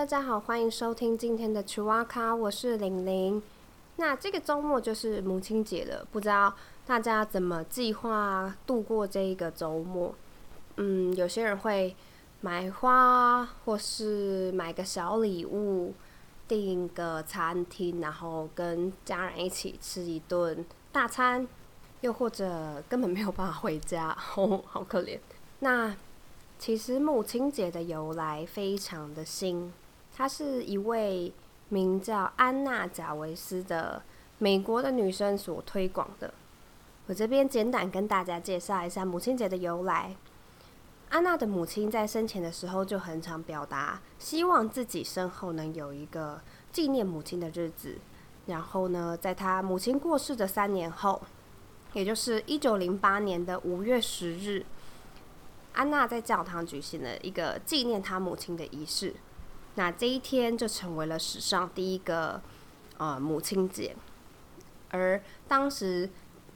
大家好，欢迎收听今天的 c h u a k a 我是玲玲。那这个周末就是母亲节了，不知道大家怎么计划度过这一个周末？嗯，有些人会买花，或是买个小礼物，订个餐厅，然后跟家人一起吃一顿大餐，又或者根本没有办法回家，哦，好可怜。那其实母亲节的由来非常的新，她是一位名叫安娜贾维斯的美国的女生所推广的。我这边简短跟大家介绍一下母亲节的由来。安娜的母亲在生前的时候就很常表达，希望自己身后能有一个纪念母亲的日子。然后呢，在她母亲过世的三年后，也就是一九零八年的五月十日。安娜在教堂举行了一个纪念她母亲的仪式，那这一天就成为了史上第一个呃母亲节。而当时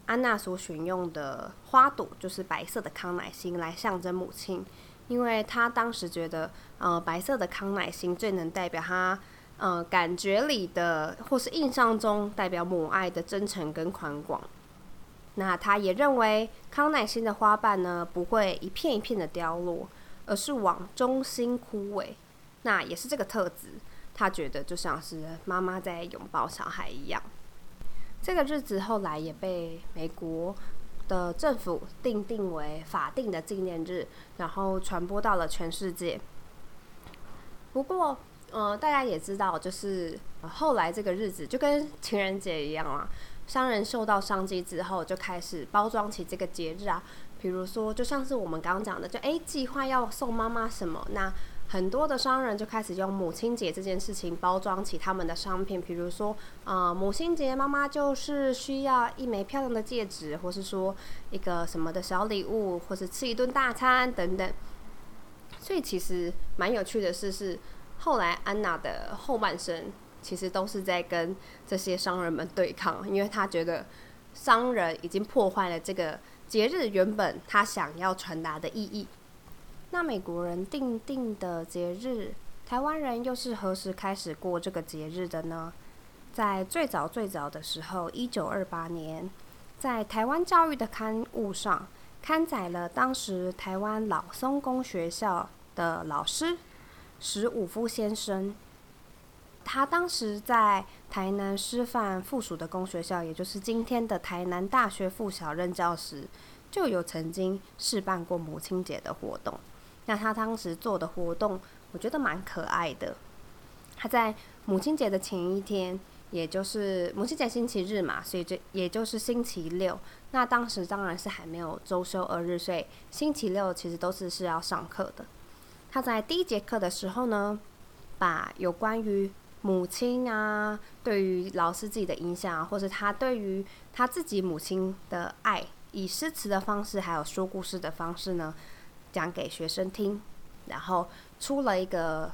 安娜所选用的花朵就是白色的康乃馨，来象征母亲，因为她当时觉得呃白色的康乃馨最能代表她呃感觉里的或是印象中代表母爱的真诚跟宽广。那他也认为康乃馨的花瓣呢不会一片一片的凋落，而是往中心枯萎。那也是这个特质，他觉得就像是妈妈在拥抱小孩一样。这个日子后来也被美国的政府定定为法定的纪念日，然后传播到了全世界。不过，呃，大家也知道，就是后来这个日子就跟情人节一样啊。商人受到商机之后，就开始包装起这个节日啊。比如说，就像是我们刚刚讲的，就诶计划要送妈妈什么，那很多的商人就开始用母亲节这件事情包装起他们的商品。比如说，啊，母亲节妈妈就是需要一枚漂亮的戒指，或是说一个什么的小礼物，或是吃一顿大餐等等。所以其实蛮有趣的事是，后来安娜的后半生。其实都是在跟这些商人们对抗，因为她觉得商人已经破坏了这个节日原本他想要传达的意义。那美国人定定的节日，台湾人又是何时开始过这个节日的呢？在最早最早的时候，一九二八年，在台湾教育的刊物上刊载了当时台湾老松公学校的老师史武夫先生。他当时在台南师范附属的公学校，也就是今天的台南大学附小任教时，就有曾经试办过母亲节的活动。那他当时做的活动，我觉得蛮可爱的。他在母亲节的前一天，也就是母亲节星期日嘛，所以这也就是星期六。那当时当然是还没有周休二日，所以星期六其实都是是要上课的。他在第一节课的时候呢，把有关于母亲啊，对于老师自己的影响，或者他对于他自己母亲的爱，以诗词的方式，还有说故事的方式呢，讲给学生听。然后出了一个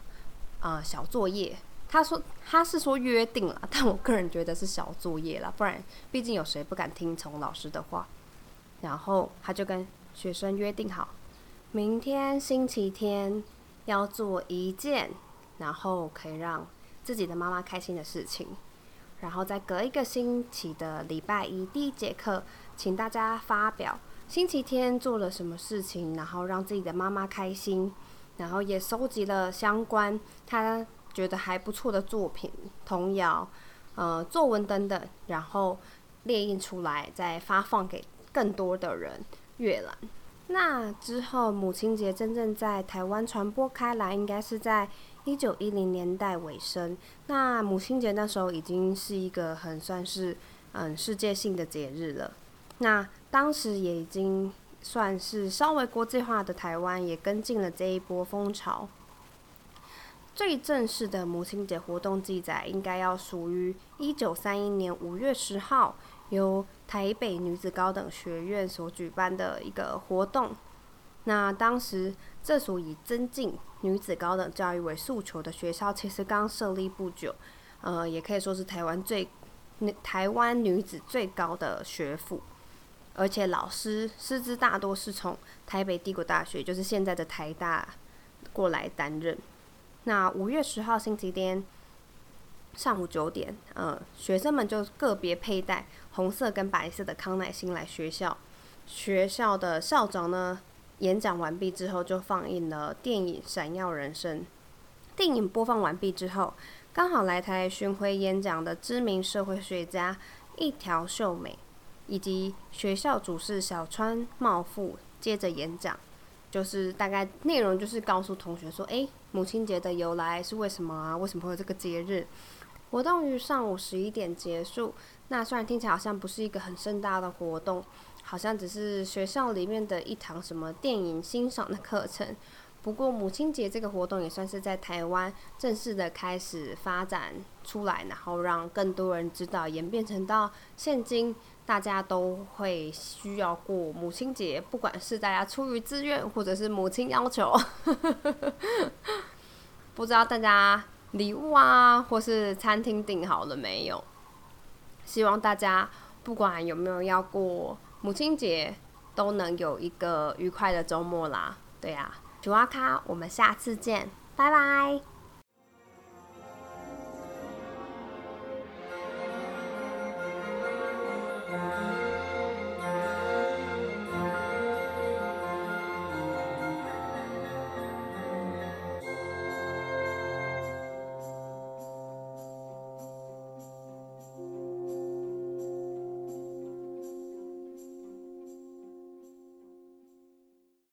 呃小作业，他说他是说约定了，但我个人觉得是小作业了，不然毕竟有谁不敢听从老师的话。然后他就跟学生约定好，明天星期天要做一件，然后可以让。自己的妈妈开心的事情，然后再隔一个星期的礼拜一第一节课，请大家发表星期天做了什么事情，然后让自己的妈妈开心，然后也收集了相关他觉得还不错的作品、童谣、呃作文等等，然后列印出来，再发放给更多的人阅览。那之后，母亲节真正在台湾传播开来，应该是在。一九一零年代尾声，那母亲节那时候已经是一个很算是嗯世界性的节日了。那当时也已经算是稍微国际化的台湾，也跟进了这一波风潮。最正式的母亲节活动记载，应该要属于一九三一年五月十号，由台北女子高等学院所举办的一个活动。那当时这所以增进女子高等教育为诉求的学校，其实刚设立不久，呃，也可以说是台湾最台湾女子最高的学府，而且老师师资大多是从台北帝国大学，就是现在的台大过来担任。那五月十号星期天上午九点，呃，学生们就个别佩戴红色跟白色的康乃馨来学校。学校的校长呢，演讲完毕之后就放映了电影《闪耀人生》。电影播放完毕之后，刚好来台巡回演讲的知名社会学家一条秀美，以及学校主事小川茂富接着演讲，就是大概内容就是告诉同学说：“诶，母亲节的由来是为什么啊？为什么会有这个节日？”活动于上午十一点结束。那虽然听起来好像不是一个很盛大的活动，好像只是学校里面的一堂什么电影欣赏的课程。不过母亲节这个活动也算是在台湾正式的开始发展出来，然后让更多人知道，演变成到现今大家都会需要过母亲节，不管是大家出于自愿或者是母亲要求。不知道大家礼物啊，或是餐厅订好了没有？希望大家不管有没有要过母亲节，都能有一个愉快的周末啦。对呀。九阿卡，我们下次见，拜拜。